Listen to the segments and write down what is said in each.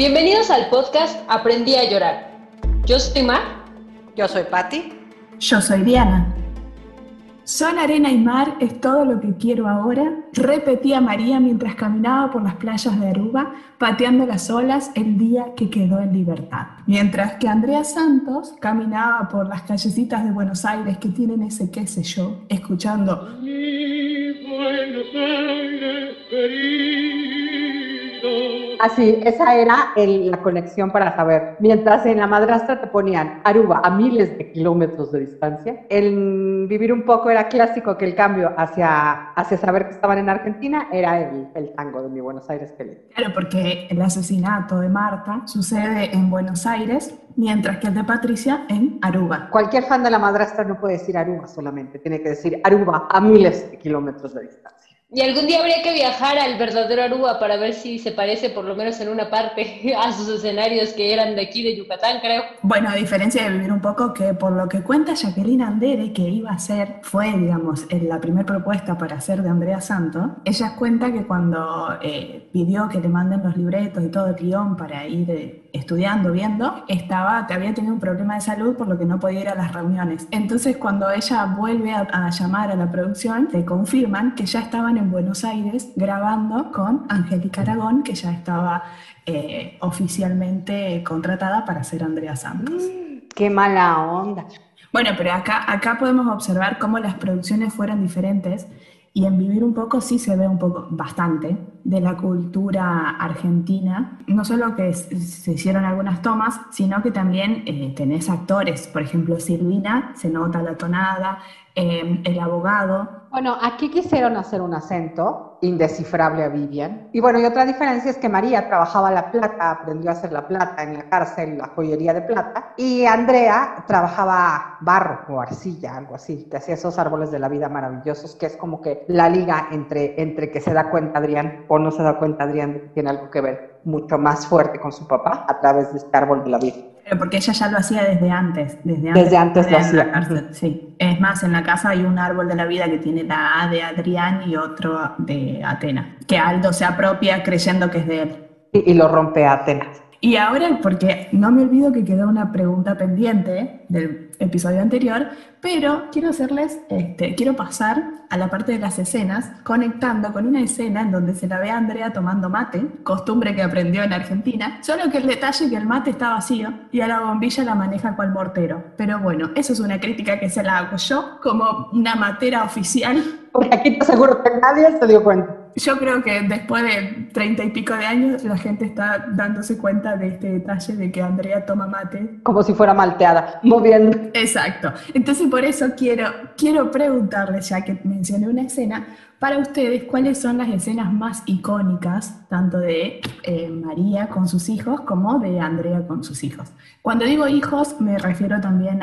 Bienvenidos al podcast Aprendí a llorar. Yo soy Mar. Yo soy Patti. Yo soy Diana. Son arena y mar es todo lo que quiero ahora, repetía María mientras caminaba por las playas de Aruba, pateando las olas el día que quedó en libertad. Mientras que Andrea Santos caminaba por las callecitas de Buenos Aires que tienen ese qué sé yo, escuchando... Buenos Aires, Así, esa era la conexión para saber. Mientras en la madrastra te ponían Aruba a miles de kilómetros de distancia, el vivir un poco era clásico que el cambio hacia, hacia saber que estaban en Argentina era el, el tango de mi Buenos Aires feliz. Claro, porque el asesinato de Marta sucede en Buenos Aires, mientras que el de Patricia en Aruba. Cualquier fan de la madrastra no puede decir Aruba solamente, tiene que decir Aruba a miles de kilómetros de distancia. Y algún día habría que viajar al verdadero Aruba para ver si se parece, por lo menos en una parte, a sus escenarios que eran de aquí de Yucatán, creo. Bueno, a diferencia de vivir un poco, que por lo que cuenta Jacqueline Andere, que iba a ser, fue, digamos, la primera propuesta para hacer de Andrea Santo, ella cuenta que cuando eh, pidió que le manden los libretos y todo el guion para ir eh, estudiando, viendo, estaba, había tenido un problema de salud por lo que no podía ir a las reuniones. Entonces, cuando ella vuelve a, a llamar a la producción, le confirman que ya estaban en Buenos Aires grabando con Angélica Aragón, que ya estaba eh, oficialmente contratada para ser Andrea Santos. Mm, qué mala onda. Bueno, pero acá, acá podemos observar cómo las producciones fueron diferentes y en Vivir un poco sí se ve un poco, bastante, de la cultura argentina. No solo que se hicieron algunas tomas, sino que también eh, tenés actores. Por ejemplo, Silvina, se nota la tonada, eh, el abogado, bueno, aquí quisieron hacer un acento indescifrable a Vivian. Y bueno, y otra diferencia es que María trabajaba la plata, aprendió a hacer la plata en la cárcel, la joyería de plata, y Andrea trabajaba barro o arcilla, algo así, que hacía esos árboles de la vida maravillosos, que es como que la liga entre, entre que se da cuenta Adrián o no se da cuenta Adrián de tiene algo que ver mucho más fuerte con su papá a través de este árbol de la vida porque ella ya lo hacía desde antes. Desde antes, desde antes lo hacía. sí. Es más, en la casa hay un árbol de la vida que tiene la A de Adrián y otro de Atena, que Aldo se apropia creyendo que es de él. Y, y lo rompe a Atenas. Y ahora, porque no me olvido que quedó una pregunta pendiente del episodio anterior, pero quiero hacerles, este, quiero pasar a la parte de las escenas, conectando con una escena en donde se la ve a Andrea tomando mate, costumbre que aprendió en Argentina, solo que el detalle que el mate está vacío y a la bombilla la maneja cual mortero. Pero bueno, eso es una crítica que se la hago yo como una matera oficial. Porque aquí te aseguro que nadie se dio cuenta yo creo que después de treinta y pico de años la gente está dándose cuenta de este detalle de que Andrea toma mate. Como si fuera malteada, moviendo. Exacto. Entonces por eso quiero, quiero preguntarles, ya que mencioné una escena, para ustedes, ¿cuáles son las escenas más icónicas, tanto de eh, María con sus hijos como de Andrea con sus hijos? Cuando digo hijos, me refiero también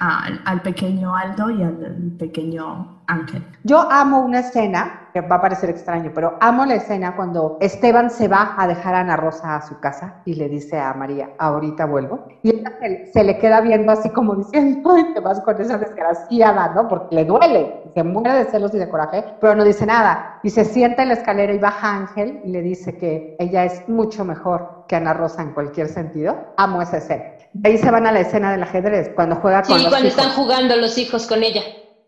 al pequeño Aldo y al pequeño Ángel. Yo amo una escena, que va a parecer extraño, pero amo la escena cuando Esteban se va a dejar a Ana Rosa a su casa y le dice a María, ahorita vuelvo. Y ella se, le queda viendo así como diciendo, ay, te vas con esa desgraciada, ¿no? Porque le duele, se muere de celos y de coraje, pero no dice nada. Y se sienta en la escalera y baja Ángel y le dice que ella es mucho mejor que Ana Rosa en cualquier sentido. Amo esa escena. Ahí se van a la escena del ajedrez, cuando juega con sí, cuando están jugando los hijos con ella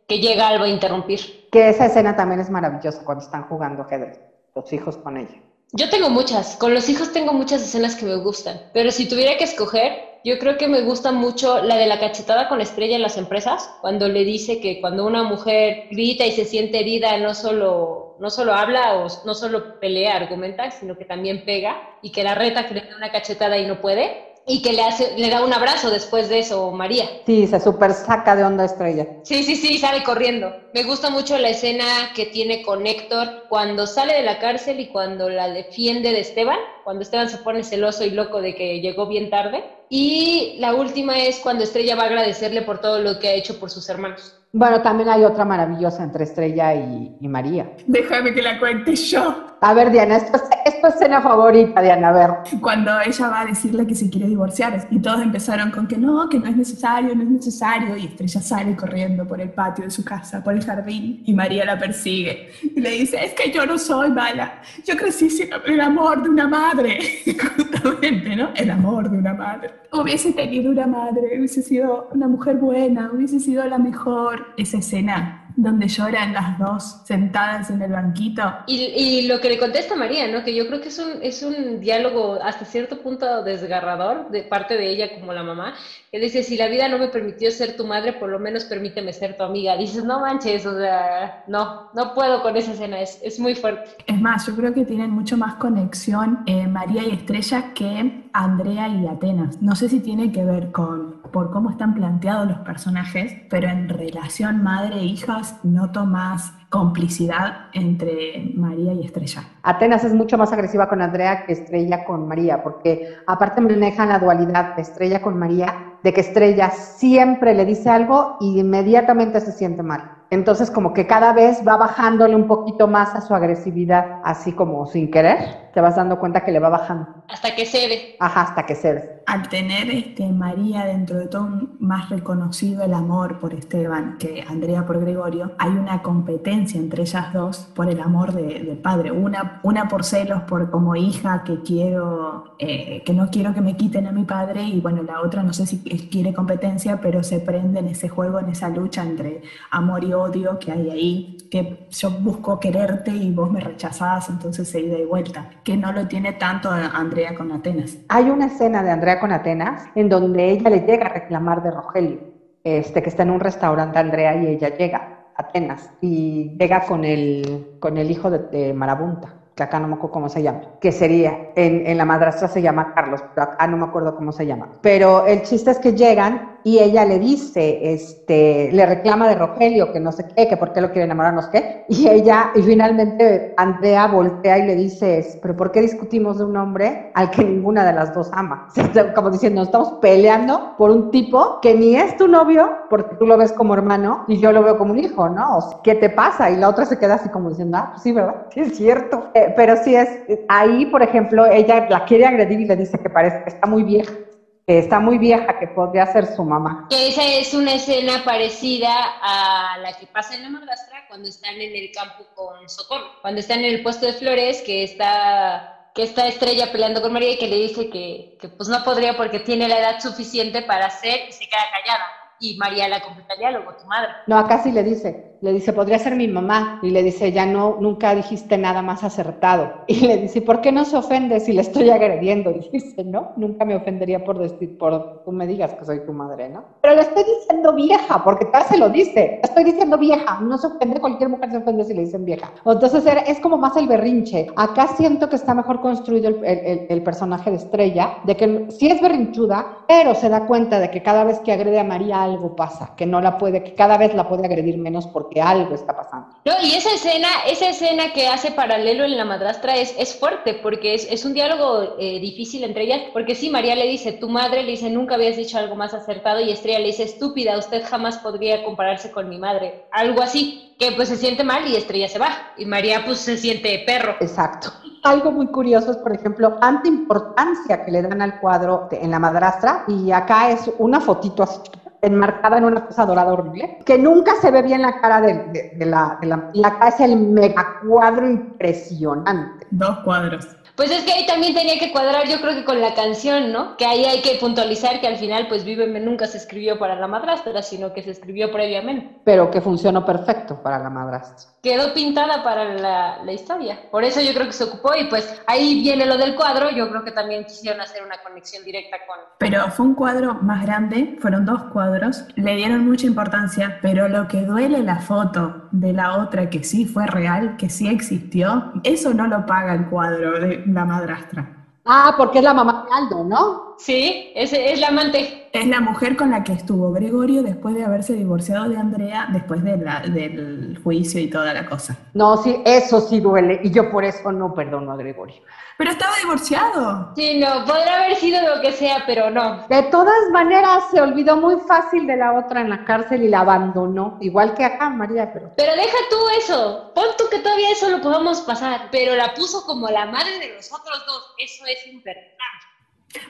que llega algo a interrumpir. Que esa escena también es maravillosa cuando están jugando ajedrez, los hijos con ella. Yo tengo muchas, con los hijos tengo muchas escenas que me gustan, pero si tuviera que escoger, yo creo que me gusta mucho la de la cachetada con estrella en las empresas, cuando le dice que cuando una mujer grita y se siente herida, no solo, no solo habla o no solo pelea, argumenta, sino que también pega y que la reta que le da una cachetada y no puede y que le hace, le da un abrazo después de eso, María. Sí, se super saca de onda estrella. Sí, sí, sí, sale corriendo. Me gusta mucho la escena que tiene con Héctor cuando sale de la cárcel y cuando la defiende de Esteban, cuando Esteban se pone celoso y loco de que llegó bien tarde. Y la última es cuando Estrella va a agradecerle por todo lo que ha hecho por sus hermanos. Bueno, también hay otra maravillosa entre Estrella y, y María. Déjame que la cuente yo. A ver, Diana, esto es, esto es escena favorita, Diana, a ver. Cuando ella va a decirle que se quiere divorciar y todos empezaron con que no, que no es necesario, no es necesario, y Estrella sale corriendo por el patio de su casa, por el jardín, y María la persigue y le dice, es que yo no soy mala, yo crecí sin el amor de una madre, justamente, ¿no? El amor de una madre. Hubiese tenido una madre, hubiese sido una mujer buena, hubiese sido la mejor. Esa escena donde lloran las dos sentadas en el banquito. Y, y, lo que le contesta María, ¿no? Que yo creo que es un, es un diálogo hasta cierto punto desgarrador de parte de ella como la mamá, que dice, si la vida no me permitió ser tu madre, por lo menos permíteme ser tu amiga. Dices, no manches, o sea, no, no puedo con esa escena, es, es muy fuerte. Es más, yo creo que tienen mucho más conexión eh, María y Estrella que Andrea y Atenas. No sé si tiene que ver con por cómo están planteados los personajes, pero en relación madre e noto más complicidad entre María y Estrella. Atenas es mucho más agresiva con Andrea que Estrella con María, porque aparte manejan la dualidad de Estrella con María, de que Estrella siempre le dice algo y inmediatamente se siente mal. Entonces como que cada vez va bajándole un poquito más a su agresividad, así como sin querer, te vas dando cuenta que le va bajando. Hasta que cede. Ajá, hasta que cede. Al tener este, María dentro de todo más reconocido el amor por Esteban que Andrea por Gregorio, hay una competencia entre ellas dos por el amor del padre. Una, una por celos, por como hija que quiero, eh, que no quiero que me quiten a mi padre y bueno, la otra no sé si quiere competencia, pero se prende en ese juego, en esa lucha entre amor y odio que hay ahí, que yo busco quererte y vos me rechazás, entonces se ida y vuelta, que no lo tiene tanto Andrea con Atenas. Hay una escena de Andrea con Atenas en donde ella le llega a reclamar de Rogelio, este, que está en un restaurante Andrea y ella llega a Atenas y llega con el, con el hijo de, Marabunta que acá no me acuerdo cómo se llama, que sería, en, en, la madrastra se llama Carlos, pero acá no me acuerdo cómo se llama. Pero el chiste es que llegan y ella le dice, este, le reclama de Rogelio que no sé qué, que por qué lo quiere enamorar, no sé qué, y ella, y finalmente Andrea voltea y le dice, pero ¿por qué discutimos de un hombre al que ninguna de las dos ama? Como diciendo, estamos peleando por un tipo que ni es tu novio, porque tú lo ves como hermano y yo lo veo como un hijo, ¿no? O ¿qué te pasa? Y la otra se queda así como diciendo, ah, pues sí, ¿verdad? Sí, es cierto. Eh, pero sí es, ahí, por ejemplo, ella la quiere agredir y le dice que parece que está muy vieja que está muy vieja, que podría ser su mamá. Que esa es una escena parecida a la que pasa en la madrastra cuando están en el campo con Socorro, cuando están en el puesto de flores, que está que está Estrella peleando con María y que le dice que, que pues no podría porque tiene la edad suficiente para hacer y se queda callada. Y María la completa el diálogo, tu madre. No, acá sí le dice, le dice, podría ser mi mamá. Y le dice, ya no, nunca dijiste nada más acertado. Y le dice, ¿por qué no se ofende si le estoy agrediendo? Y dice, no, nunca me ofendería por decir, por tú me digas que soy tu madre, ¿no? Pero le estoy diciendo vieja, porque tal se lo dice. Estoy diciendo vieja, no se ofende, cualquier mujer se ofende si le dicen vieja. Entonces es como más el berrinche. Acá siento que está mejor construido el, el, el personaje de Estrella, de que sí es berrinchuda, pero se da cuenta de que cada vez que agrede a María algo pasa, que no la puede, que cada vez la puede agredir menos porque que algo está pasando. No, y esa escena, esa escena que hace paralelo en la madrastra es, es fuerte, porque es, es un diálogo eh, difícil entre ellas, porque sí, María le dice, tu madre le dice, nunca habías dicho algo más acertado, y Estrella le dice, estúpida, usted jamás podría compararse con mi madre. Algo así, que pues se siente mal y Estrella se va, y María pues se siente perro. Exacto. Algo muy curioso es, por ejemplo, tanta importancia que le dan al cuadro en la madrastra, y acá es una fotito así enmarcada en una cosa dorada horrible, que nunca se ve bien la cara de, la, de la, la cara es el mega cuadro impresionante. Dos cuadros. Pues es que ahí también tenía que cuadrar, yo creo que con la canción, ¿no? Que ahí hay que puntualizar que al final, pues Víveme nunca se escribió para la madrastra, sino que se escribió previamente. Pero que funcionó perfecto para la madrastra. Quedó pintada para la, la historia. Por eso yo creo que se ocupó y pues ahí viene lo del cuadro. Yo creo que también quisieron hacer una conexión directa con. Pero fue un cuadro más grande, fueron dos cuadros, le dieron mucha importancia, pero lo que duele la foto de la otra que sí fue real, que sí existió, eso no lo paga el cuadro de la madrastra. Ah, porque es la mamá de Aldo, ¿no? Sí, es, es la amante. Es la mujer con la que estuvo Gregorio después de haberse divorciado de Andrea, después de la, del juicio y toda la cosa. No, sí, eso sí duele. Y yo por eso no perdono a Gregorio. Pero estaba divorciado. Sí, no, podrá haber sido lo que sea, pero no. De todas maneras, se olvidó muy fácil de la otra en la cárcel y la abandonó. Igual que acá, María, pero. Pero deja tú eso. Pon tú que todavía eso lo podemos pasar. Pero la puso como la madre de los otros dos. Eso es imperdonable.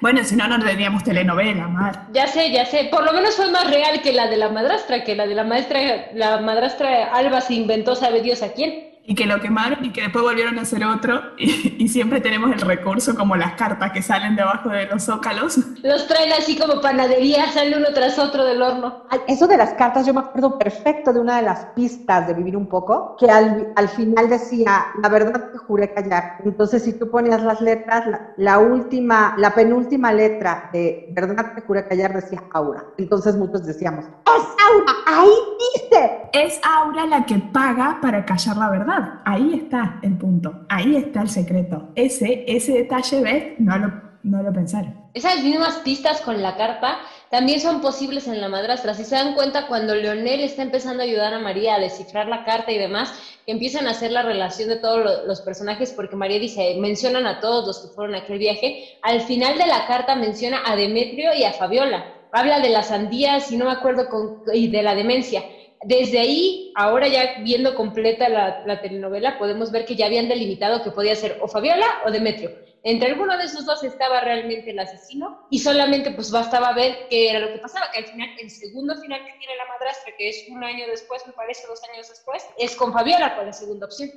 Bueno, si no, no tendríamos telenovela, Mar. Ya sé, ya sé. Por lo menos fue más real que la de la madrastra, que la de la maestra, la madrastra Alba se inventó, sabe Dios a quién y que lo quemaron y que después volvieron a hacer otro y, siempre tenemos el recurso como las cartas que salen debajo de los zócalos. Los traen así como panadería, sale uno tras otro del horno. Eso de las cartas yo me acuerdo perfecto de una de las pistas de Vivir un poco, que al, al final decía, la verdad te juré callar. Entonces si tú ponías las letras, la, última, la penúltima letra de verdad te juré callar decía Aura. Entonces muchos decíamos, es Aura, ahí dice. Es Aura la que paga para callar la verdad. Ahí está el punto, ahí está el secreto. Ese, ese detalle, ¿ves? No lo, no lo pensaron. Esas mismas pistas con la carta también son posibles en la madrastra. Si se dan cuenta, cuando Leonel está empezando a ayudar a María a descifrar la carta y demás, empiezan a hacer la relación de todos los personajes, porque María dice, mencionan a todos los que fueron a aquel viaje, al final de la carta menciona a Demetrio y a Fabiola. Habla de las sandías y no me acuerdo con, y de la demencia desde ahí, ahora ya viendo completa la, telenovela, podemos ver que ya habían delimitado que podía ser o Fabiola o Demetrio. Entre alguno de esos dos estaba realmente el asesino y solamente pues bastaba ver qué era lo que pasaba, que al final, el segundo final que tiene la madrastra, que es un año después, me parece dos años después, es con Fabiola con la segunda opción.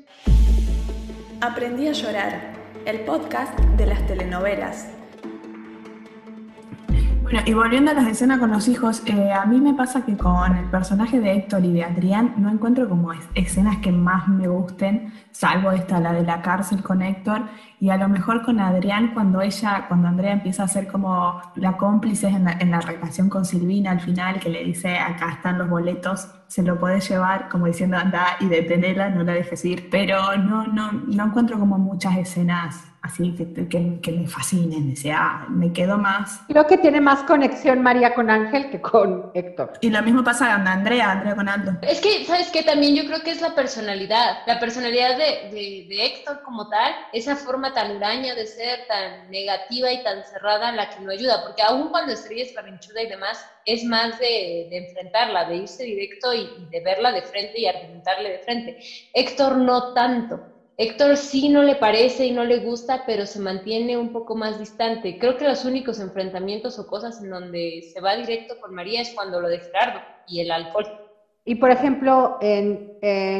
Aprendí a llorar, el podcast de las telenovelas. Bueno, y volviendo a las escenas con los hijos, eh, a mí me pasa que con el personaje de Héctor y de Adrián no encuentro como escenas que más me gusten, salvo esta, la de la cárcel con Héctor, y a lo mejor con Adrián cuando ella, cuando Andrea empieza a ser como la cómplice en la, relación con Silvina al final, que le dice, acá están los boletos, se lo puedes llevar, como diciendo, anda y detenela, no la dejes ir, pero no, no, no encuentro como muchas escenas así que, que, me fascinen, o sea, me quedo más. Creo que tiene más conexión María con Ángel que con Héctor. Y lo mismo pasa con Andrea, Andrea con Aldo. Es que, ¿sabes qué? También yo creo que es la personalidad, la personalidad de, de, de Héctor como tal, esa forma tan huraña de ser, tan negativa y tan cerrada, la que no ayuda, porque aún cuando Estrella es y demás, es más de, enfrentarla, de irse directo y, de verla de frente y argumentarle de frente. Héctor no tanto. Héctor sí no le parece y no le gusta, pero se mantiene un poco más distante. Creo que los únicos enfrentamientos o cosas en donde se va directo con María es cuando lo de Gerardo y el alcohol. Y por ejemplo, en,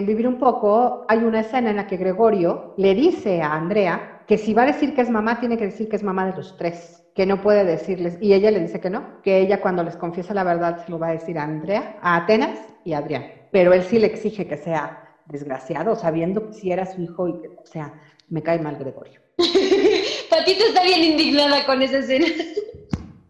Vivir un poco hay una escena en la que Gregorio le dice a Andrea que si va a decir que es mamá, tiene que decir que es mamá de los tres, que no puede decirles. Y ella le dice que no, que ella cuando les confiesa la verdad se lo va a decir a Andrea, a Atenas y a Adrián. Pero él sí le exige que sea desgraciado, sabiendo que si era su hijo y que, o sea, me cae mal Gregorio. Patito está bien indignada con esa escena.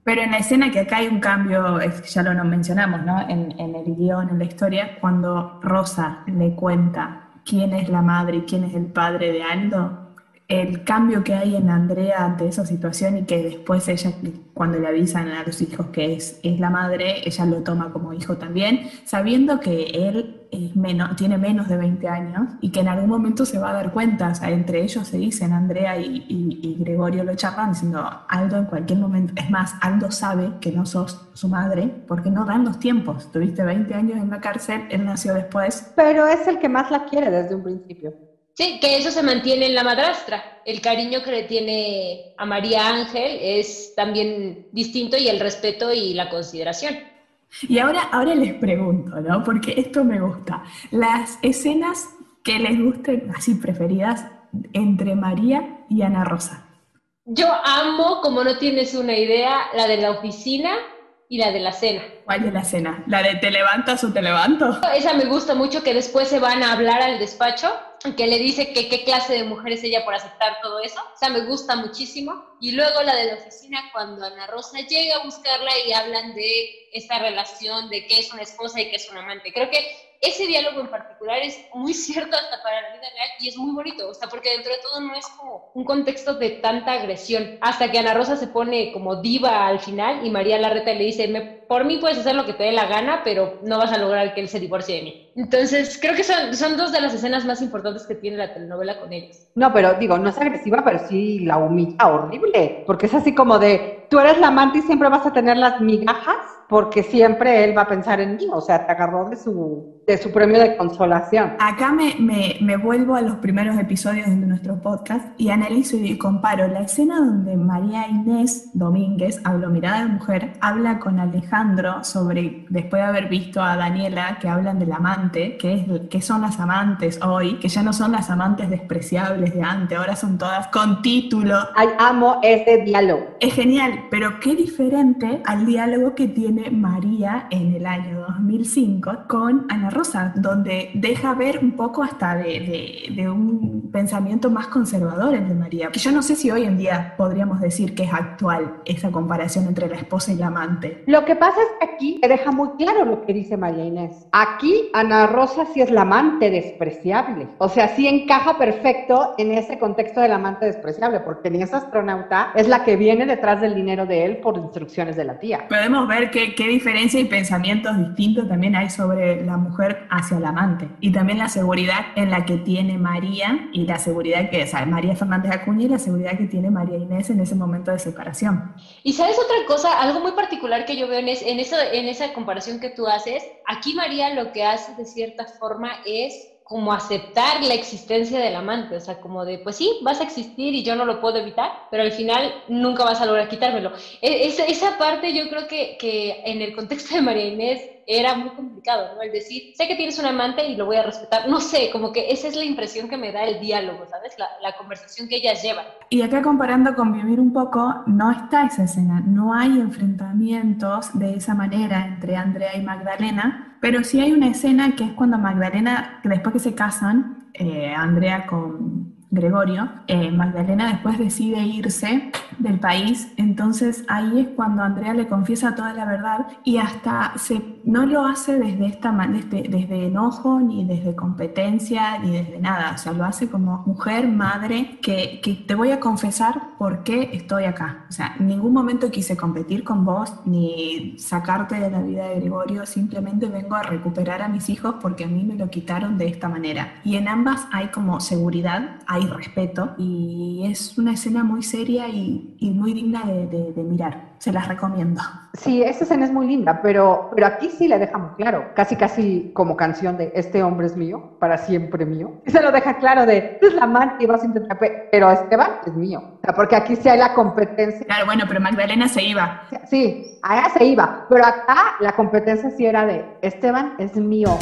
Pero en la escena que acá hay un cambio, ya lo mencionamos, ¿no? En, en el guion, en la historia, cuando Rosa le cuenta quién es la madre y quién es el padre de Aldo, el cambio que hay en Andrea ante esa situación y que después ella, cuando le avisan a los hijos que es, es la madre, ella lo toma como hijo también, sabiendo que él tiene menos de 20 años y que en algún momento se va a dar cuenta, entre ellos se dicen, Andrea y, Gregorio lo charlan diciendo, Aldo en cualquier momento, es más, Aldo sabe que no sos su madre porque no dan los tiempos, tuviste 20 años en la cárcel, él nació después. Pero es el que más la quiere desde un principio. Sí, que eso se mantiene en la madrastra. El cariño que le tiene a María Ángel es también distinto y el respeto y la consideración. Y ahora, ahora les pregunto, ¿no? Porque esto me gusta. Las escenas que les gusten, así preferidas, entre María y Ana Rosa. Yo amo, como no tienes una idea, la de la oficina y la de la cena. ¿Cuál de la cena? ¿La de te levantas o te levanto? Esa me gusta mucho que después se van a hablar al despacho, que le dice que qué clase de mujer es ella por aceptar todo eso. O sea, me gusta muchísimo. Y luego la de la oficina, cuando Ana Rosa llega a buscarla y hablan de esta relación, de qué es una esposa y qué es un amante. Creo que ese diálogo en particular es muy cierto hasta para la vida real y es muy bonito, o sea, porque dentro de todo no es como un contexto de tanta agresión, hasta que Ana Rosa se pone como diva al final y María Larreta le dice, me, por mí puedes hacer lo que te dé la gana, pero no vas a lograr que él se divorcie de mí. Entonces, creo que son, son dos de las escenas más importantes que tiene la telenovela con ellos. No, pero digo, no es agresiva, pero sí la humilla horrible, porque es así como de, tú eres la amante y siempre vas a tener las migajas porque siempre él va a pensar en mí, o sea, te agarró de su, de su premio de consolación. Acá me, me, me vuelvo a los primeros episodios de nuestro podcast y analizo y comparo la escena donde María Inés Domínguez, hablo mirada de mujer, habla con Alejandro sobre, después de haber visto a Daniela, que hablan del amante, que, es, que son las amantes hoy, que ya no son las amantes despreciables de antes, ahora son todas con título. Ay, amo ese diálogo. Es genial, pero qué diferente al diálogo que tiene María en el año 2005 con Ana Rosa, donde deja ver un poco hasta de, de, un pensamiento más conservador el de María. Que yo no sé si hoy en día podríamos decir que es actual esa comparación entre la esposa y la amante. Lo que pasa es que aquí te deja muy claro lo que dice María Inés. Aquí Ana Rosa sí es la amante despreciable. O sea, sí encaja perfecto en ese contexto del amante despreciable, porque ni esa astronauta es la que viene detrás del dinero de él por instrucciones de la tía. Podemos ver que qué, diferencia y pensamientos distintos también hay sobre la mujer hacia el amante. Y también la seguridad en la que tiene María y la seguridad que, o María Fernández Acuña y la seguridad que tiene María Inés en ese momento de separación. Y sabes otra cosa, algo muy particular que yo veo en, en, eso, en esa comparación que tú haces, aquí María lo que hace de cierta forma es como aceptar la existencia del amante, o sea, como de, pues sí, vas a existir y yo no lo puedo evitar, pero al final nunca vas a lograr quitármelo. E, esa, esa parte yo creo que, que en el contexto de María Inés era muy complicado, ¿no? El decir, sé que tienes un amante y lo voy a respetar. No sé, como que esa es la impresión que me da el diálogo, ¿sabes? La, la conversación que ellas llevan. Y acá comparando con Vivir un poco, no está esa escena, no hay enfrentamientos de esa manera entre Andrea y Magdalena, pero sí hay una escena que es cuando Magdalena, después que se casan, eh, Andrea con Gregorio, eh, Magdalena después decide irse del país, entonces ahí es cuando Andrea le confiesa toda la verdad y hasta se, no lo hace desde, esta, desde, desde enojo, ni desde competencia, ni desde nada, o sea, lo hace como mujer, madre, que, que te voy a confesar por qué estoy acá. O sea, en ningún momento quise competir con vos, ni sacarte de la vida de Gregorio, simplemente vengo a recuperar a mis hijos porque a mí me lo quitaron de esta manera. Y en ambas hay como seguridad, hay respeto y es una escena muy seria y, muy digna de, mirar. Se las recomiendo. Sí, esa escena es muy linda, pero, pero aquí sí le deja muy claro, casi casi como canción de este hombre es mío, para siempre mío. Y se lo deja claro de, es la amante y vas a intentar, pero Esteban es mío. O sea, porque aquí sí hay la competencia. Claro, bueno, pero Magdalena se iba. Sí, allá se iba, pero acá la competencia sí era de, Esteban es mío.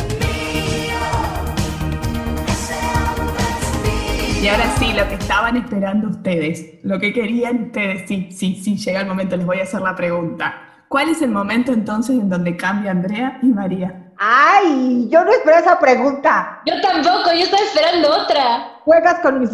Y ahora sí, lo que estaban esperando ustedes, lo que querían ustedes, sí, sí, sí, llega el momento, les voy a hacer la pregunta. ¿Cuál es el momento entonces en donde cambia Andrea y María? ¡Ay! Yo no espero esa pregunta. Yo tampoco, yo estaba esperando otra. Juegas con, mis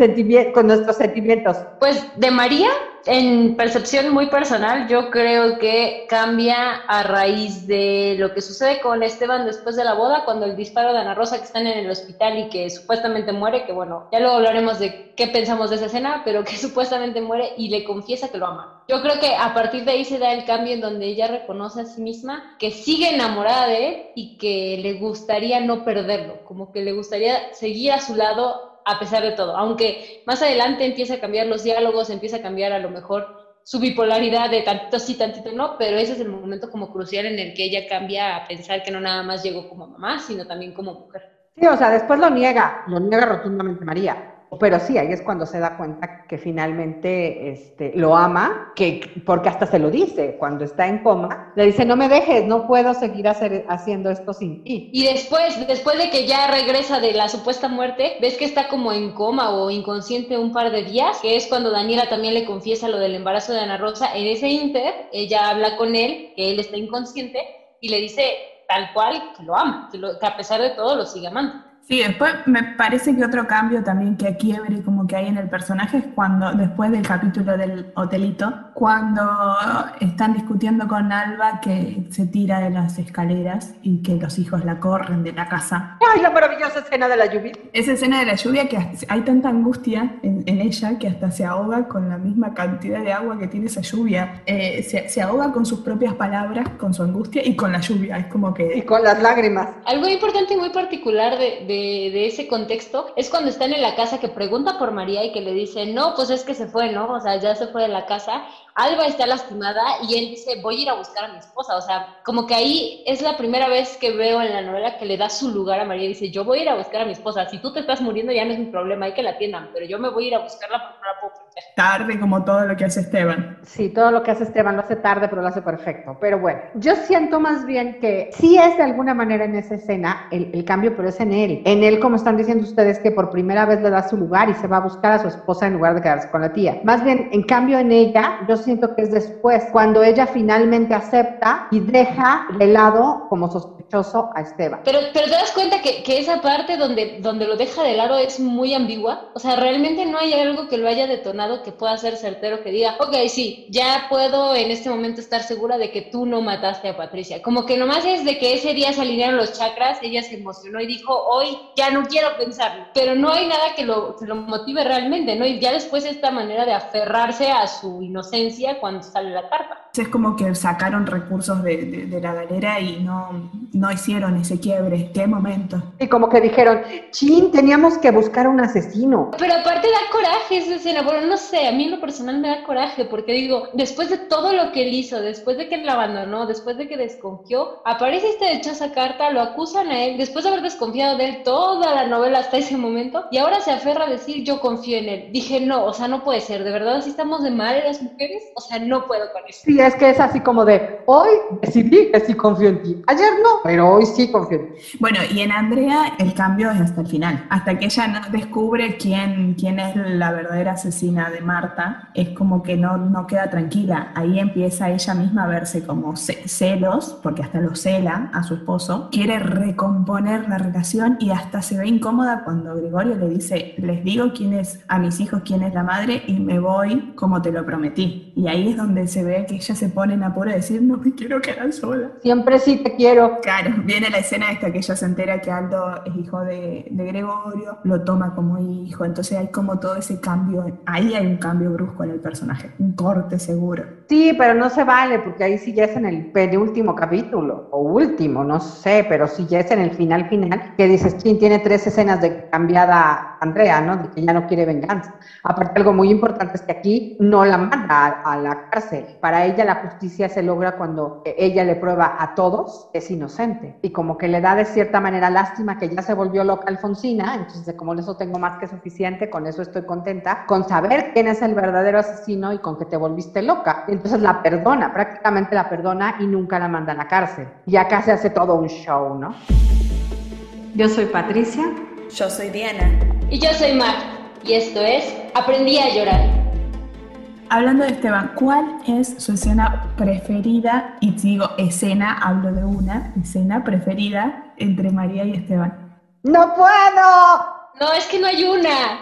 con nuestros sentimientos. Pues de María, en percepción muy personal, yo creo que cambia a raíz de lo que sucede con Esteban después de la boda, cuando el disparo de Ana Rosa que están en el hospital y que supuestamente muere, que bueno, ya luego hablaremos de qué pensamos de esa escena, pero que supuestamente muere y le confiesa que lo ama. Yo creo que a partir de ahí se da el cambio en donde ella reconoce a sí misma que sigue enamorada de él y que le gustaría no perderlo, como que le gustaría seguir a su lado a pesar de todo. Aunque más adelante empieza a cambiar los diálogos, empieza a cambiar a lo mejor su bipolaridad de tantito sí, tantito no, pero ese es el momento como crucial en el que ella cambia a pensar que no nada más llegó como mamá, sino también como mujer. Sí, o sea, después lo niega, lo niega rotundamente María. Pero sí, ahí es cuando se da cuenta que finalmente este, lo ama, que, porque hasta se lo dice, cuando está en coma, le dice, no me dejes, no puedo seguir haciendo esto sin ti. Y después, después de que ya regresa de la supuesta muerte, ves que está como en coma o inconsciente un par de días, que es cuando Daniela también le confiesa lo del embarazo de Ana Rosa. En ese inter, ella habla con él, que él está inconsciente, y le dice tal cual que lo ama, que, que a pesar de todo lo sigue amando. Sí, después me parece que otro cambio también que quiebre como que hay en el personaje es cuando, después del capítulo del hotelito, cuando están discutiendo con Alba que se tira de las escaleras y que los hijos la corren de la casa. ¡Ay, la maravillosa escena de la lluvia! Esa escena de la lluvia que hay tanta angustia en, ella que hasta se ahoga con la misma cantidad de agua que tiene esa lluvia. Eh, se, ahoga con sus propias palabras, con su angustia y con la lluvia. Es como que... Y con las lágrimas. Algo importante y muy particular de, de, de ese contexto es cuando están en la casa que pregunta por María y que le dice, no, pues es que se fue, ¿no? O sea, ya se fue de la casa. Alba está lastimada y él dice, voy a ir a buscar a mi esposa. O sea, como que ahí es la primera vez que veo en la novela que le da su lugar a María. Dice, yo voy a ir a buscar a mi esposa. Si tú te estás muriendo ya no es mi problema, hay que la atiendan, pero yo me voy a ir a buscarla porque no la puedo Tarde como todo lo que hace Esteban. Sí, todo lo que hace Esteban lo hace tarde, pero lo hace perfecto. Pero bueno, yo siento más bien que sí es de alguna manera en esa escena el, el cambio, pero es en él. En él, como están diciendo ustedes, que por primera vez le da su lugar y se va a buscar a su esposa en lugar de quedarse con la tía. Más bien, en cambio en ella, yo siento que es después, cuando ella finalmente acepta y deja de lado como sospechoso a Esteban. Pero, pero te das cuenta que, que esa parte donde, donde lo deja de lado es muy ambigua. O sea, realmente no hay algo que lo haya detonado que pueda ser certero, que diga, ok, sí, ya puedo en este momento estar segura de que tú no mataste a Patricia. Como que nomás es de que ese día se alinearon los chakras, ella se emocionó y dijo, hoy ya no quiero pensarlo. Pero no hay nada que lo, que lo motive realmente, ¿no? Y ya después esta manera de aferrarse a su inocencia cuando sale la carta. Es como que sacaron recursos de, de, la galera y no, no hicieron ese quiebre. ¿Qué momento? Y como que dijeron, chin, teníamos que buscar un asesino. Pero aparte da coraje esa escena. Bueno, no sé, a mí en lo personal me da coraje porque digo, después de todo lo que él hizo, después de que la abandonó, después de que desconfió, aparece esta dichosa carta, lo acusan a él, después de haber desconfiado de él toda la novela hasta ese momento, y ahora se aferra a decir, yo confío en él. Dije, no, o sea, no puede ser, de verdad, si estamos de mal las mujeres, o sea, no puedo con eso. Sí, es que es así como de, hoy decidí que sí confío en ti. Ayer no, pero hoy sí confío en ti. Bueno, y en Andrea el cambio es hasta el final, hasta que ella no descubre quién, quién es la verdadera asesina de Marta, es como que no, no queda tranquila. Ahí empieza ella misma a verse como celos, porque hasta lo cela a su esposo, quiere recomponer la relación y hasta se ve incómoda cuando Gregorio le dice, les digo quién es a mis hijos, quién es la madre y me voy como te lo prometí. Y ahí es donde se ve que ella se pone en apuro de decir, no me quiero quedar sola. Siempre sí te quiero. Claro, viene la escena esta que ella se entera que Aldo es hijo de, de Gregorio, lo toma como hijo, entonces hay como todo ese cambio, ahí hay un cambio brusco en el personaje, un corte seguro. Sí, pero no se vale, porque ahí sí ya es en el penúltimo capítulo, o último, no sé, pero sí ya es en el final final, que dices, ¿quién tiene tres escenas de cambiada Andrea, ¿no? De que ya no quiere venganza. Aparte, algo muy importante es que aquí no la manda a, la cárcel. Para ella la justicia se logra cuando ella le prueba a todos es inocente. Y como que le da de cierta manera lástima que ya se volvió loca Alfonsina, entonces como eso tengo más que suficiente, con eso estoy contenta, con saber quién es el verdadero asesino y con que te volviste loca. Entonces la perdona, prácticamente la perdona y nunca la manda a la cárcel. Y acá se hace todo un show, ¿no? Yo soy Patricia. Yo soy Diana. Y yo soy Mar. Y esto es Aprendí a llorar. Hablando de Esteban, ¿cuál es su escena preferida? Y si digo escena, hablo de una escena preferida entre María y Esteban. ¡No puedo! No, es que no hay una.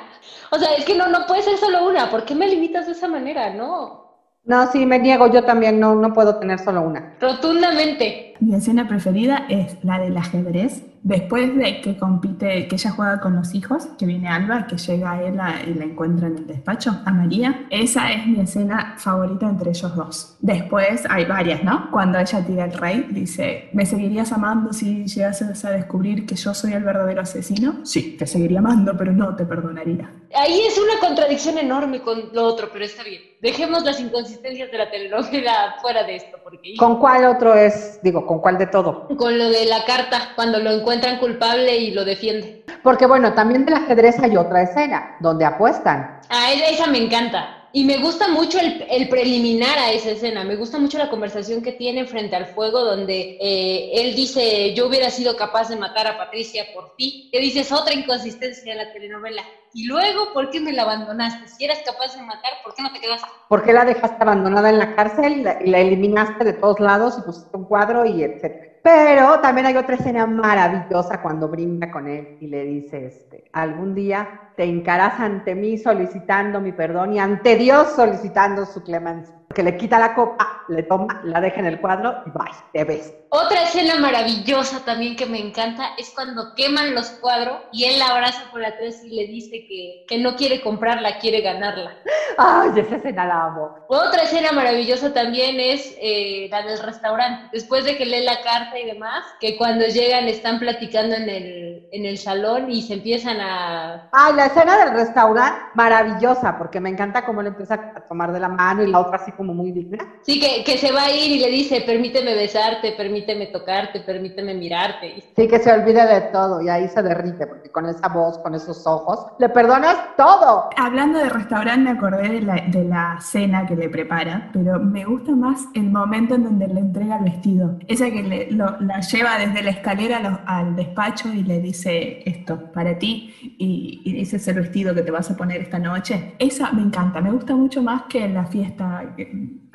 O sea, es que no, no puede ser solo una. ¿Por qué me limitas de esa manera? No. No, sí, me niego, yo también no, no puedo tener solo una. Rotundamente. Mi escena preferida es la del ajedrez, Después de que compite, que ella juega con los hijos, que viene Alba, que llega a él y la encuentra en el despacho, a María, esa es mi escena favorita entre ellos dos. Después hay varias, ¿no? Cuando ella tira el rey, dice, ¿me seguirías amando si llegases a descubrir que yo soy el verdadero asesino? Sí, te seguiría amando, pero no te perdonaría. Ahí es una contradicción enorme con lo otro, pero está bien. Dejemos las inconsistencias de la telenovela fuera de esto. Porque... ¿Con cuál otro es, digo, con cuál de todo? Con lo de la carta, cuando lo encuentran culpable y lo defiende. Porque bueno, también del ajedrez hay otra escena, donde apuestan. Ah, esa me encanta. Y me gusta mucho el, preliminar a esa escena, me gusta mucho la conversación que tiene frente al fuego donde eh, él dice, yo hubiera sido capaz de matar a Patricia por ti, que dices otra inconsistencia de la telenovela. Y luego, ¿por qué me la abandonaste? Si eras capaz de matar, ¿por qué no te quedaste? ¿Por qué la dejaste abandonada en la cárcel y la, eliminaste de todos lados y pusiste un cuadro y etcétera? Pero también hay otra escena maravillosa cuando brinda con él y le dice, este, algún día te encarás ante mí solicitando mi perdón y ante Dios solicitando su clemencia. Que le quita la copa, le toma, la deja en el cuadro y bye, te ves. Otra escena maravillosa también que me encanta es cuando queman los cuadros y él la abraza por atrás y le dice que, que no quiere comprarla, quiere ganarla. Ay, esa escena la amo. Otra escena maravillosa también es eh, la del restaurante. Después de que lee la carta y demás, que cuando llegan están platicando en el, en el salón y se empiezan a... Ay, la escena del restaurante, maravillosa, porque me encanta cómo le empieza a tomar de la mano y la otra así como muy digna. Sí, que, que se va a ir y le dice, permíteme besarte, permíteme tocarte, permíteme mirarte. Sí, que se olvide de todo y ahí se derrite, porque con esa voz, con esos ojos, le perdonas todo. Hablando de restaurante, me acordé de la, de la cena que le prepara, pero me gusta más el momento en donde le entrega el vestido. Esa que le- lo- la lleva desde la escalera los- al despacho y le dice esto para ti y, y ese es el vestido que te vas a poner esta noche. Esa me encanta, me gusta mucho más que la fiesta,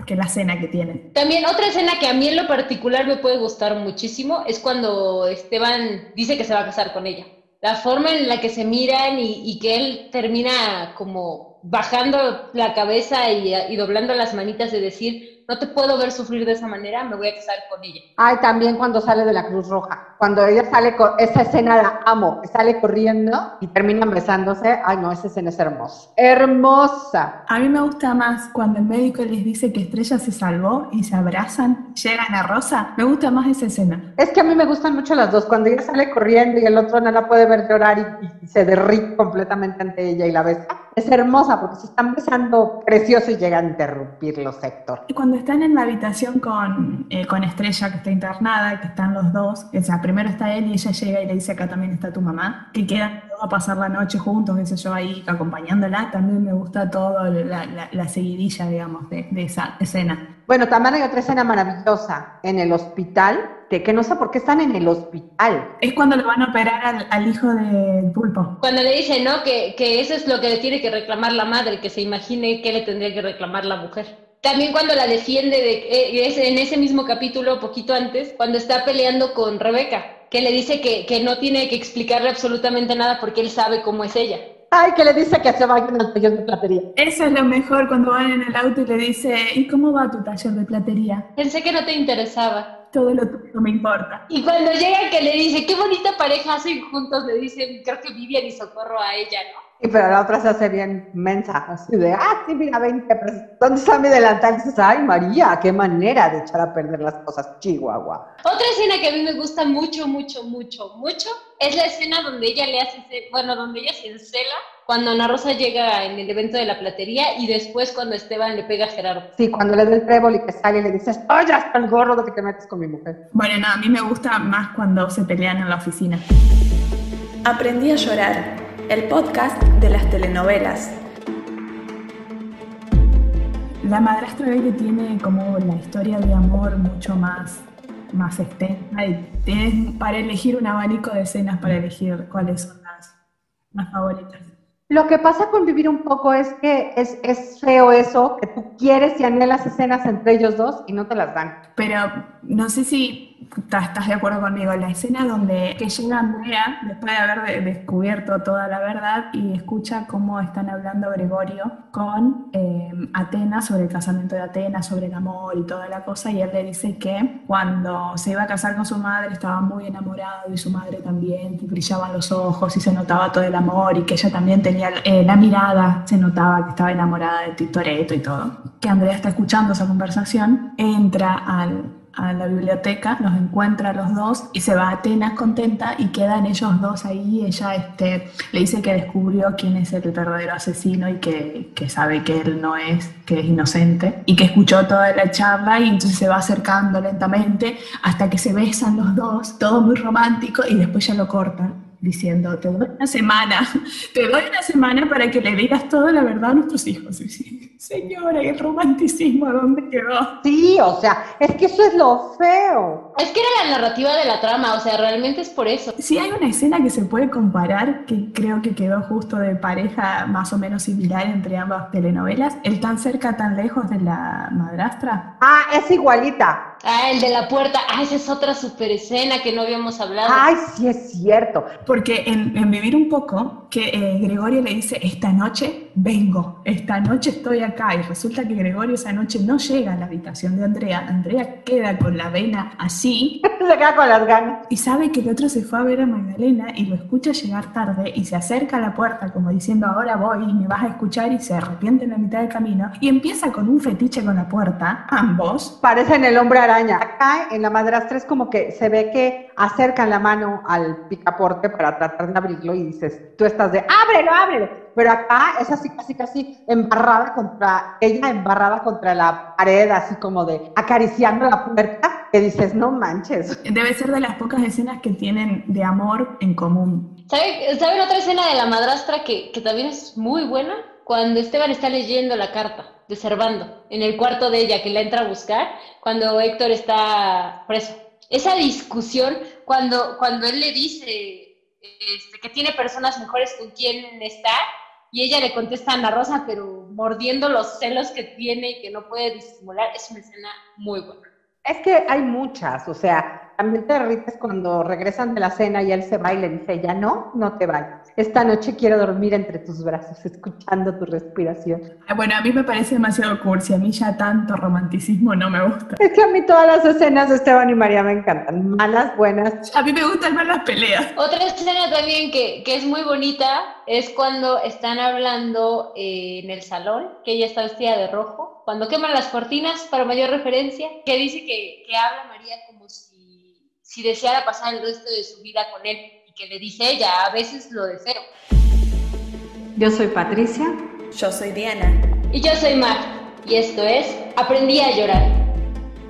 que, la cena que tienen. También otra escena que a mí en lo particular me puede gustar muchísimo es cuando Esteban dice que se va a casar con ella. La forma en la que se miran y, que él termina como bajando la cabeza y doblando las manitas de decir, no te puedo ver sufrir de esa manera, me voy a casar con ella. Ay, también cuando sale de la Cruz Roja. Cuando ella sale, con esa escena la amo, sale corriendo y terminan besándose. Ay, no, esa escena es hermosa. Hermosa. A mí me gusta más cuando el médico les dice que Estrella se salvó y se abrazan, llegan a Rosa. Me gusta más esa escena. Es que a mí me gustan mucho las dos. Cuando ella sale corriendo y el otro no la puede ver llorar y, y se derrite completamente ante ella y la besa. Es hermosa porque se están besando precioso y llega a interrumpirlos, Héctor. Y cuando están en la habitación con, eh, con Estrella, que está internada, que están los dos, o sea, primero está él y ella llega y le dice, acá también está tu mamá, que quedan a pasar la noche juntos, qué sé yo, ahí acompañándola, también me gusta todo la, la- la seguidilla, digamos, de, de esa escena. Bueno, también hay otra escena maravillosa en el hospital, que, que no sé por qué están en el hospital. Es cuando le van a operar al, al hijo del pulpo. Cuando le dice, ¿no? Que, que eso es lo que le tiene que reclamar la madre, que se imagine qué le tendría que reclamar la mujer. También cuando la defiende, de, eh, es en ese mismo capítulo, poquito antes, cuando está peleando con Rebeca, que le dice que, que no tiene que explicarle absolutamente nada porque él sabe cómo es ella. Ay, que le dice que se vayan al taller de platería. Eso es lo mejor cuando van en el auto y le dice, ¿y cómo va tu taller de platería? Pensé que no te interesaba. Todo lo tuyo me importa. Y cuando llega que le dice, qué bonita pareja hacen juntos, le dicen, creo que Vivian y Socorro a ella, ¿no? Sí, pero la otra se hace bien mensa, así de, ah, sí, mira, 20 pesos. ¿Dónde está mi delantal? Y dices, ay, María, qué manera de echar a perder las cosas, Chihuahua. Otra escena que a mí me gusta mucho, mucho, mucho, mucho, es la escena donde ella le hace, bueno, donde ella se encela cuando Ana Rosa llega en el evento de la platería y después cuando Esteban le pega a Gerardo. Sí, cuando le da el trébol y que sale y le dices, oye, hasta el gorro de que te metes con mi mujer. Bueno, no, a mí me gusta más cuando se pelean en la oficina. Aprendí a llorar, el podcast de las telenovelas. La madrastra ve que tiene como la historia de amor mucho más, más extensa y tienes para elegir un abanico de escenas para elegir cuáles son las, las favoritas. Lo que pasa con vivir un poco es que es, es feo eso, que tú quieres y anhelas escenas entre ellos dos y no te las dan. Pero no sé si estás de acuerdo conmigo, la escena donde que llega Andrea, después de haber de- descubierto toda la verdad, y escucha cómo están hablando Gregorio con eh, Atenas sobre el casamiento de Atenas, sobre el amor y toda la cosa, y él le dice que cuando se iba a casar con su madre estaba muy enamorado y su madre también, que brillaban los ojos y se notaba todo el amor y que ella también tenía eh, la mirada, se notaba que estaba enamorada de Titoreto y todo. Que Andrea está escuchando esa conversación, entra al, a la biblioteca, los encuentra a los dos y se va a Atenas contenta y quedan ellos dos ahí. Ella este, le dice que descubrió quién es el verdadero asesino y que, que sabe que él no es, que es inocente y que escuchó toda la charla y entonces se va acercando lentamente hasta que se besan los dos, todo muy romántico y después ya lo cortan diciendo, te doy una semana, te doy una semana para que le digas toda la verdad a nuestros hijos. Señora, ¿y el romanticismo a dónde quedó? Sí, o sea, es que eso es lo feo. Es que era la narrativa de la trama, o sea, realmente es por eso. Si hay una escena que se puede comparar, que creo que quedó justo de pareja más o menos similar entre ambas telenovelas, el tan cerca, tan lejos de la madrastra. Ah, es igualita. Ah, el de la puerta. Ah, esa es otra super escena que no habíamos hablado. Ay, sí es cierto. Porque en, en Vivir un poco, que eh, Gregorio le dice, esta noche vengo, esta noche estoy acá. Y resulta que Gregorio esa noche no llega a la habitación de Andrea. Andrea queda con la vena así. Se queda con las ganas. Y sabe que el otro se fue a ver a Magdalena y lo escucha llegar tarde y se acerca a la puerta como diciendo, ahora voy y me vas a escuchar y se arrepiente en la mitad del camino. Y empieza con un fetiche con la puerta, ambos. Parecen el hombre araña. Acá en la madrastra es como que se ve que acercan la mano al picaporte para tratar de abrirlo y dices, tú estás de, ábrelo, ábrelo. Pero acá es así, casi, casi embarrada contra, ella embarrada contra la pared, así como de acariciando la puerta, que dices, no manches. Debe ser de las pocas escenas que tienen de amor en común. ¿Sabe- ¿Saben otra escena de la madrastra que, que también es muy buena? Cuando Esteban está leyendo la carta de Servando en el cuarto de ella que la entra a buscar cuando Héctor está preso. Esa discusión cuando, cuando él le dice este, que tiene personas mejores con quien estar y ella le contesta a Ana Rosa, pero mordiendo los celos que tiene y que no puede disimular, es una escena muy buena. Es que hay muchas, o sea, también te derrites cuando regresan de la cena y él se va y le dice, ya no, no te vayas. Esta noche quiero dormir entre tus brazos, escuchando tu respiración. Ah, Bueno, a mí me parece demasiado cursi, a mí ya tanto romanticismo no me gusta. Es que a mí todas las escenas de Esteban y María me encantan, malas, buenas. A mí me gustan más las peleas. Otra escena también que, que es muy bonita es cuando están hablando eh, en el salón, que ella está vestida de rojo, cuando queman las cortinas para mayor referencia, que dice que, que habla María como si, si deseara pasar el resto de su vida con él y que le dice ella, a veces lo deseo. Yo soy Patricia. Yo soy Diana. Y yo soy Mar, y esto es Aprendí a llorar.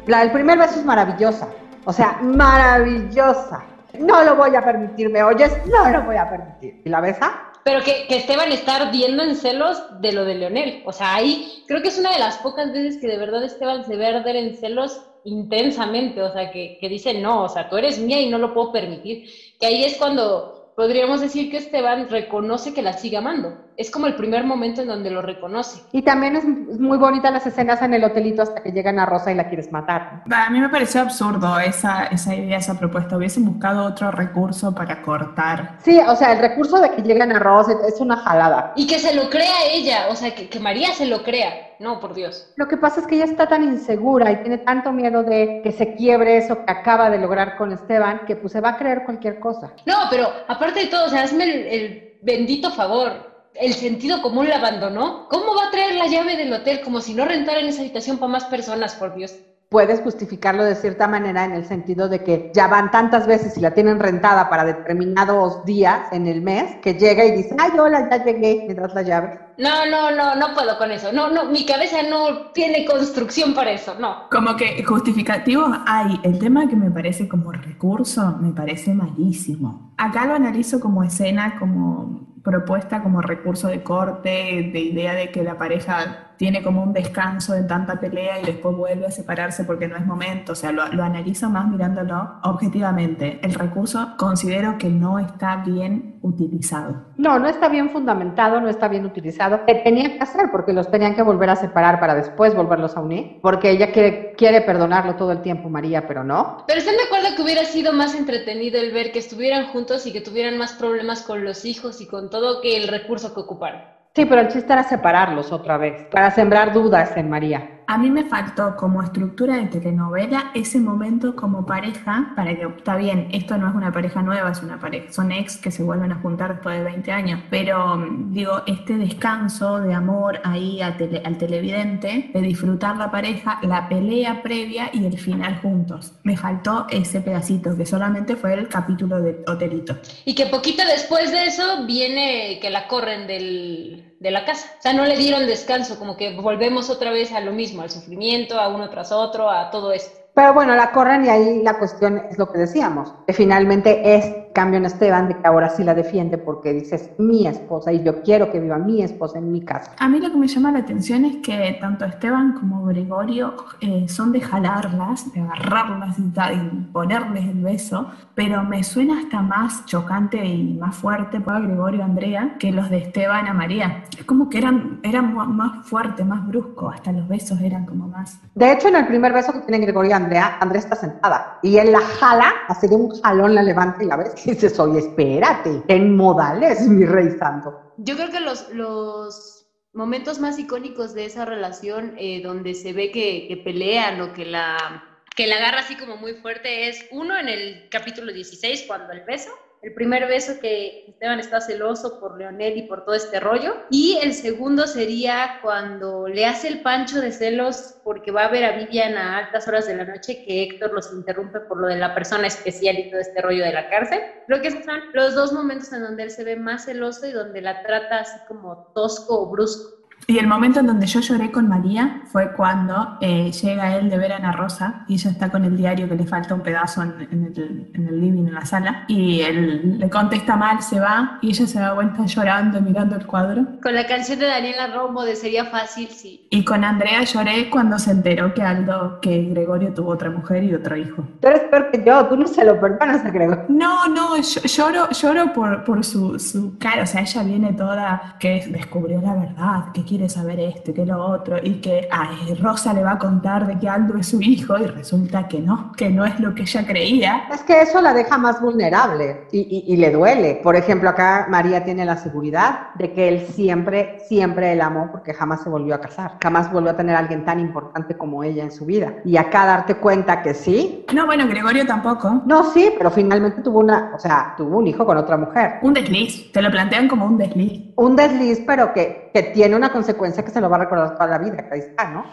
La del primer beso es maravillosa, o sea, maravillosa. No lo voy a permitir, ¿me oyes? No lo voy a permitir. ¿Y la besa? Pero que, que Esteban está ardiendo en celos de lo de Leonel. O sea, ahí creo que es una de las pocas veces que de verdad Esteban se ve arder en celos intensamente. O sea, que, que dice, no, o sea, tú eres mía y no lo puedo permitir. Que ahí es cuando podríamos decir que Esteban reconoce que la sigue amando. Es como el primer momento en donde lo reconoce. Y también es muy bonita las escenas en el hotelito hasta que llegan a Rosa y la quieres matar. A mí me pareció absurdo esa, esa idea, esa propuesta. Hubiesen buscado otro recurso para cortar. Sí, o sea, el recurso de que lleguen a Rosa es una jalada. Y que se lo crea ella, o sea, que, que María se lo crea. No, por Dios. Lo que pasa es que ella está tan insegura y tiene tanto miedo de que se quiebre eso que acaba de lograr con Esteban que pues se va a creer cualquier cosa. No, pero aparte de todo, o sea, hazme el, el bendito favor. El sentido común la abandonó. ¿Cómo va a traer la llave del hotel como si no rentara en esa habitación para más personas, por Dios? Puedes justificarlo de cierta manera en el sentido de que ya van tantas veces y la tienen rentada para determinados días en el mes que llega y dice, ay, hola, ya llegué, me das la llave. No, no, no, no puedo con eso. No, no, mi cabeza no tiene construcción para eso, no. Como que justificativos hay. El tema que me parece como recurso me parece malísimo. Acá lo analizo como escena, como propuesta, como recurso de corte, de idea de que la pareja tiene como un descanso de tanta pelea y después vuelve a separarse porque no es momento. O sea, lo, lo analizo más mirándolo objetivamente. El recurso considero que no está bien utilizado. No, no está bien fundamentado, no está bien utilizado. Que tenía que hacer porque los tenían que volver a separar para después volverlos a unir. Porque ella quiere, quiere perdonarlo todo el tiempo, María, pero no. Pero ¿están de acuerdo que hubiera sido más entretenido el ver que estuvieran juntos y que tuvieran más problemas con los hijos y con todo que el recurso que ocuparon? Sí, pero el chiste era separarlos otra vez, para sembrar dudas en María. A mí me faltó como estructura de telenovela ese momento como pareja, para que está bien, esto no es una pareja nueva, es una pareja, son ex que se vuelven a juntar después de 20 años, pero mm, digo, este descanso de amor ahí al televidente, de disfrutar la pareja, la pelea previa y el final juntos. Me faltó ese pedacito, que solamente fue el capítulo de Hotelito. Y que poquito después de eso viene que la corren del, de la casa. O sea, no le dieron descanso, como que volvemos otra vez a lo mismo, al sufrimiento, a uno tras otro, a todo esto. Pero bueno, la corren y ahí la cuestión es lo que decíamos, que finalmente es cambio en Esteban, de que ahora sí la defiende porque dices mi esposa y yo quiero que viva mi esposa en mi casa. A mí lo que me llama la atención es que tanto Esteban como Gregorio eh, son de jalarlas, de agarrarlas y, y ponerles el beso, pero me suena hasta más chocante y más fuerte para Gregorio Andrea que los de Esteban a María. Es como que eran, eran más fuertes, más bruscos, hasta los besos eran como más. De hecho, en el primer beso que tiene Gregorio y Andrea, Andrea está sentada y él la jala, hace de un jalón la levanta y la ves y dices, oye, espérate, en modales, mi rey santo. Yo creo que los, los momentos más icónicos de esa relación, eh, donde se ve que, que pelean o que la que la agarra así como muy fuerte es uno en el capítulo 16, cuando el beso, el primer beso que Esteban está celoso por Leonel y por todo este rollo. Y el segundo sería cuando le hace el pancho de celos porque va a ver a Vivian a altas horas de la noche que Héctor los interrumpe por lo de la persona especial y todo este rollo de la cárcel. Creo que esos son los dos momentos en donde él se ve más celoso y donde la trata así como tosco o brusco. Y el momento en donde yo lloré con María fue cuando eh, llega él de ver a Ana Rosa y ella está con el diario que le falta un pedazo en, el, en, el, living, en la sala, y él le contesta mal, se va, y ella se da vuelta llorando, mirando el cuadro. Con la canción de Daniela Romo de Sería Fácil, sí. Y con Andrea lloré cuando se enteró que Aldo, que Gregorio tuvo otra mujer y otro hijo. Tú eres peor que yo, tú no se lo perdonas a Gregorio. No, no, lloro, lloro por, por su, su cara, o sea, ella viene toda que descubrió la verdad, que quiere saber esto y que lo otro, y que a Rosa le va a contar de que Aldo es su hijo, y resulta que no, que no es lo que ella creía. Es que eso la deja más vulnerable y, y, le duele. Por ejemplo, acá María tiene la seguridad de que él siempre, siempre el amó porque jamás se volvió a casar, jamás volvió a tener a alguien tan importante como ella en su vida. Y acá darte cuenta que sí. No, bueno, Gregorio tampoco. No, sí, pero finalmente tuvo una, o sea, tuvo un hijo con otra mujer. Un desliz, te lo plantean como un desliz. Un desliz, pero que, que tiene una consecuencia que se lo va a recordar toda la vida, que ahí está, ¿no?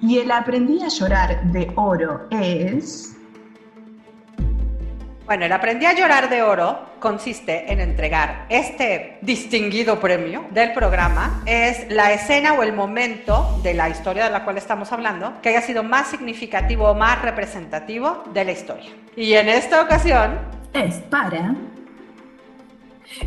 Y el aprendí a llorar de oro es... Bueno, el Aprendí a llorar de oro consiste en entregar este distinguido premio del programa. Es la escena o el momento de la historia de la cual estamos hablando que haya sido más significativo o más representativo de la historia. Y en esta ocasión... Es para...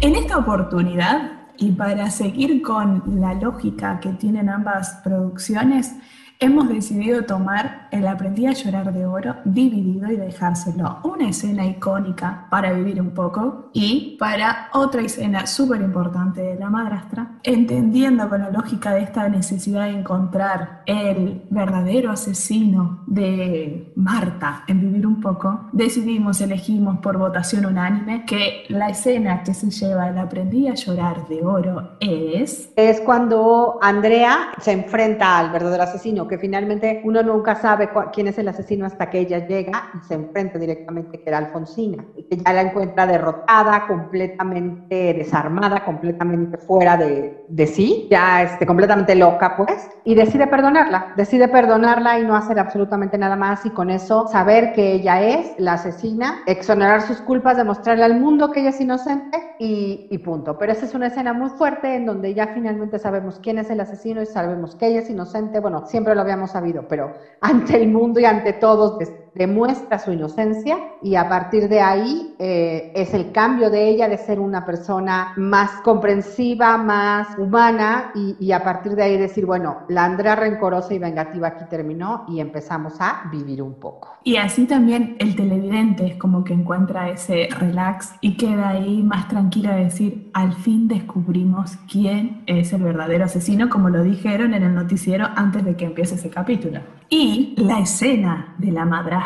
En esta oportunidad, y para seguir con la lógica que tienen ambas producciones, hemos decidido tomar el Aprendí a llorar de oro dividido y dejárselo una escena icónica para vivir un poco y para otra escena súper importante de la madrastra, entendiendo con la lógica de esta necesidad de encontrar el verdadero asesino de Marta en vivir un poco, decidimos, elegimos por votación unánime que la escena que se lleva el Aprendí a llorar de oro es... Es cuando Andrea se enfrenta al verdadero asesino que finalmente uno nunca sabe quién es el asesino hasta que ella llega y se enfrenta directamente que era Alfonsina, y que ya la encuentra derrotada, completamente desarmada, completamente fuera de, de sí, ya este, completamente loca pues, y decide perdonarla, decide perdonarla y no hacer absolutamente nada más y con eso saber que ella es la asesina, exonerar sus culpas, demostrarle al mundo que ella es inocente y, y punto. Pero esa es una escena muy fuerte en donde ya finalmente sabemos quién es el asesino y sabemos que ella es inocente, bueno, siempre lo habíamos sabido, pero ante el mundo y ante todos demuestra su inocencia y a partir de ahí eh, es el cambio de ella de ser una persona más comprensiva, más humana y, a partir de ahí decir, bueno, la Andrea rencorosa y vengativa aquí terminó y empezamos a vivir un poco. Y así también el televidente es como que encuentra ese relax y queda ahí más tranquila de decir, al fin descubrimos quién es el verdadero asesino, como lo dijeron en el noticiero antes de que empiece ese capítulo. Y la escena de la madrastra,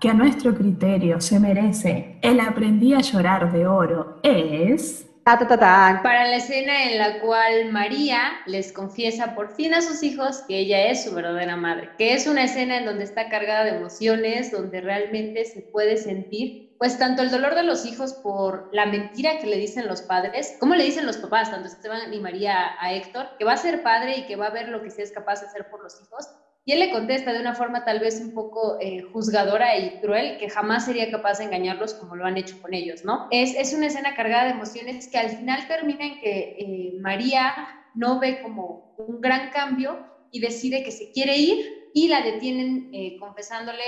que a nuestro criterio se merece el aprendí a llorar de oro, es... Para la escena en la cual María les confiesa por fin a sus hijos que ella es su verdadera madre, que es una escena en donde está cargada de emociones, donde realmente se puede sentir pues tanto el dolor de los hijos por la mentira que le dicen los padres, como le dicen los papás, tanto Esteban y María a Héctor, que va a ser padre y que va a ver lo que se es capaz de hacer por los hijos, y él le contesta de una forma tal vez un poco eh, juzgadora y cruel, que jamás sería capaz de engañarlos como lo han hecho con ellos, ¿no? Es, es una escena cargada de emociones que al final termina en que eh, María no ve como un gran cambio y decide que se quiere ir y la detienen eh, confesándole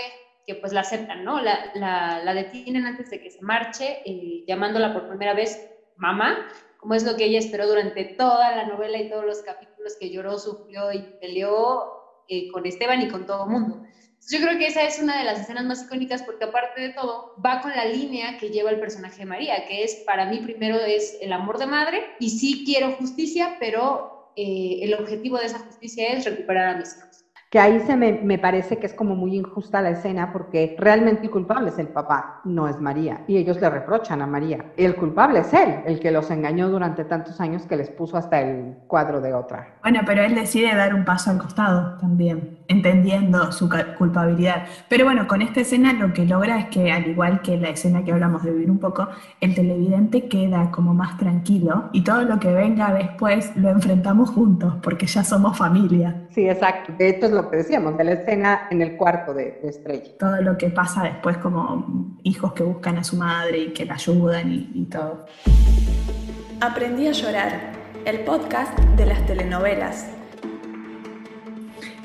que pues la aceptan, ¿no? La, la, la detienen antes de que se marche, eh, llamándola por primera vez mamá, como es lo que ella esperó durante toda la novela y todos los capítulos que lloró, sufrió y peleó eh, con Esteban y con todo el mundo. Yo creo que esa es una de las escenas más icónicas porque aparte de todo va con la línea que lleva el personaje de María, que es para mí primero es el amor de madre y sí quiero justicia, pero eh, el objetivo de esa justicia es recuperar a mis que ahí se me, me, parece que es como muy injusta la escena porque realmente el culpable es el papá, no es María. Y ellos le reprochan a María. El culpable es él, el que los engañó durante tantos años que les puso hasta el cuadro de otra. Bueno, pero él decide dar un paso al costado también, entendiendo su culpabilidad. Pero bueno, con esta escena lo que logra es que, al igual que la escena que hablamos de vivir un poco, el televidente queda como más tranquilo y todo lo que venga después lo enfrentamos juntos porque ya somos familia. Sí, exacto. Esto es lo que decíamos, de la escena en el cuarto de, Estrella. Todo lo que pasa después como hijos que buscan a su madre y que la ayudan y, y todo. Aprendí a llorar, el podcast de las telenovelas.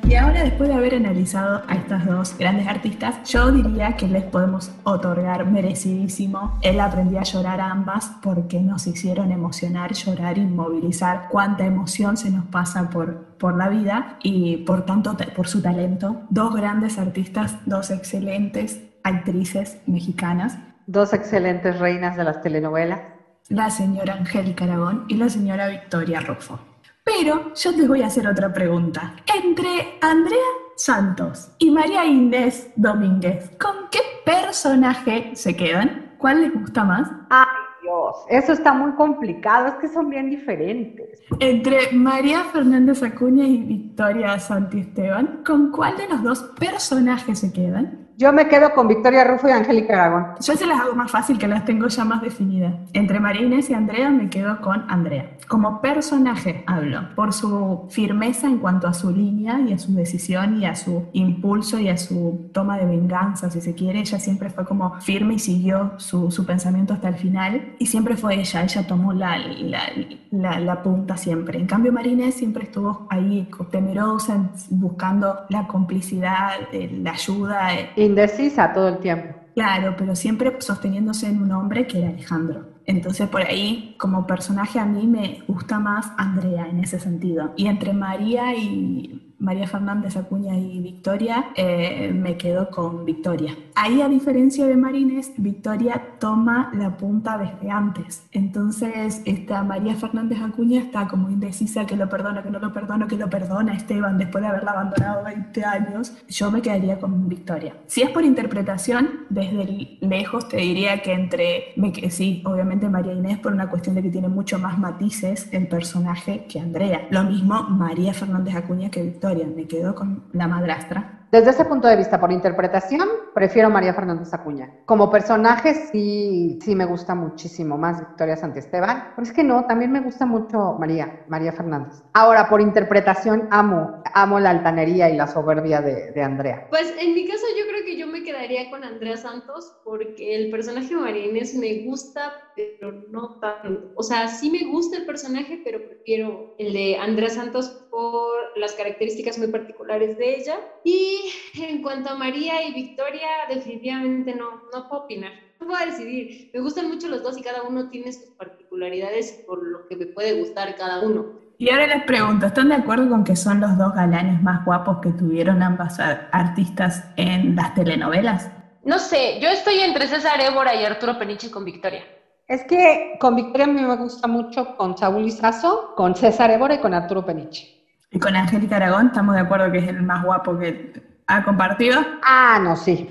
Y ahora, después de haber analizado a estas dos grandes artistas, yo diría que les podemos otorgar merecidísimo el Aprendí a llorar a ambas porque nos hicieron emocionar, llorar y movilizar cuánta emoción se nos pasa por, por la vida y por tanto por su talento. Dos grandes artistas, dos excelentes actrices mexicanas. Dos excelentes reinas de las telenovelas. La señora Angélica Aragón y la señora Victoria Rufo. Pero yo te voy a hacer otra pregunta. Entre Andrea Santos y María Inés Domínguez, ¿con qué personaje se quedan? ¿Cuál les gusta más? Ay, Dios, eso está muy complicado, es que son bien diferentes. Entre María Fernández Acuña y Victoria Santisteban, ¿con cuál de los dos personajes se quedan? Yo me quedo con Victoria Rufo y Angélica Aragón. Yo se las hago más fácil, que las tengo ya más definidas. Entre María Inés y Andrea me quedo con Andrea. Como personaje hablo, por su firmeza en cuanto a su línea y a su decisión y a su impulso y a su toma de venganza, si se quiere. Ella siempre fue como firme y siguió su, su pensamiento hasta el final. Y siempre fue ella, ella tomó la, la, la, la punta siempre. En cambio, María Inés siempre estuvo ahí temerosa, buscando la complicidad, eh, la ayuda. Y indecisa todo el tiempo. Claro, pero siempre sosteniéndose en un hombre que era Alejandro. Entonces por ahí, como personaje, a mí me gusta más Andrea en ese sentido. Y entre María y María Fernández Acuña y Victoria, eh, me quedo con Victoria. Ahí, a diferencia de Marines, Victoria toma la punta desde antes. Entonces, esta María Fernández Acuña está como indecisa que lo perdona, que no lo perdono, que lo perdona Esteban después de haberla abandonado 20 años. Yo me quedaría con Victoria. Si es por interpretación, desde lejos te diría que entre, sí, obviamente María Inés por una cuestión de que tiene mucho más matices el personaje que Andrea. Lo mismo María Fernández Acuña que Victoria me quedo con la madrastra desde ese punto de vista, por interpretación, prefiero María Fernández Acuña. Como personaje, sí, sí me gusta muchísimo más Victoria Santiesteban. Pero es que no, también me gusta mucho María, María Fernández. Ahora, por interpretación, amo, amo la altanería y la soberbia de, de Andrea. Pues en mi caso, que yo me quedaría con Andrea Santos porque el personaje de María Inés me gusta, pero no tanto. O sea, sí me gusta el personaje, pero prefiero el de Andrea Santos por las características muy particulares de ella. Y en cuanto a María y Victoria, definitivamente no, no puedo opinar. No puedo decidir. Me gustan mucho los dos y cada uno tiene sus particularidades por lo que me puede gustar cada uno. Y ahora les pregunto, ¿están de acuerdo con que son los dos galanes más guapos que tuvieron ambas artistas en las telenovelas? No sé, yo estoy entre César Évora y Arturo Peniche con Victoria. Es que con Victoria a mí me gusta mucho con Saúl Izazo, con César Évora y con Arturo Peniche. Y con Angélica Aragón estamos de acuerdo que es el más guapo que ha compartido. Ah, no, sí.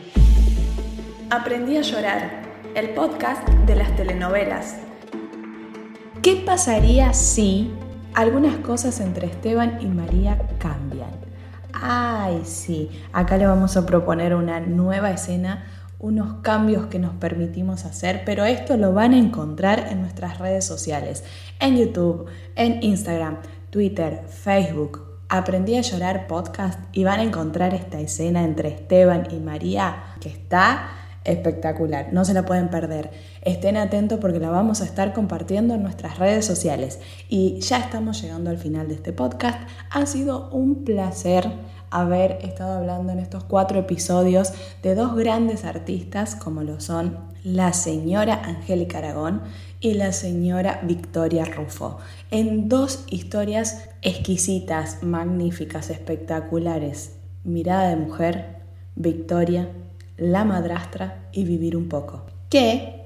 Aprendí a llorar, el podcast de las telenovelas. ¿Qué pasaría si algunas cosas entre Esteban y María cambian? Ay, sí, acá le vamos a proponer una nueva escena, unos cambios que nos permitimos hacer, pero esto lo van a encontrar en nuestras redes sociales, en YouTube, en Instagram. Twitter, Facebook, Aprendí a llorar podcast y van a encontrar esta escena entre Esteban y María que está espectacular, no se la pueden perder. Estén atentos porque la vamos a estar compartiendo en nuestras redes sociales. Y ya estamos llegando al final de este podcast. Ha sido un placer haber estado hablando en estos cuatro episodios de dos grandes artistas como lo son la señora Angélica Aragón y la señora Victoria Rufo, en dos historias exquisitas, magníficas, espectaculares. Mirada de mujer, Victoria, la madrastra y vivir un poco. Que,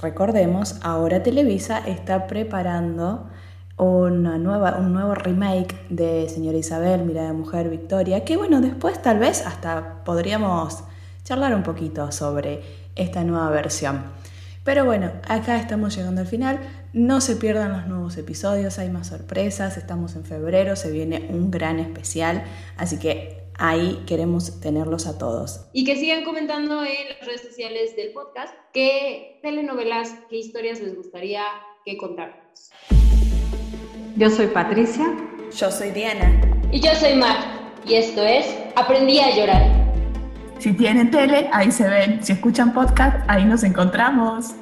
recordemos, ahora Televisa está preparando una nueva, un nuevo remake de Señora Isabel, Mirada Mujer, Victoria, que bueno, después tal vez hasta podríamos charlar un poquito sobre esta nueva versión. Pero bueno, acá estamos llegando al final. No se pierdan los nuevos episodios, hay más sorpresas. Estamos en febrero, se viene un gran especial. Así que ahí queremos tenerlos a todos. Y que sigan comentando en las redes sociales del podcast qué telenovelas, qué historias les gustaría que contáramos. Yo soy Patricia. Yo soy Diana. Y yo soy Mar. Y esto es Aprendí a llorar. Si tienen tele, ahí se ven. Si escuchan podcast, ahí nos encontramos.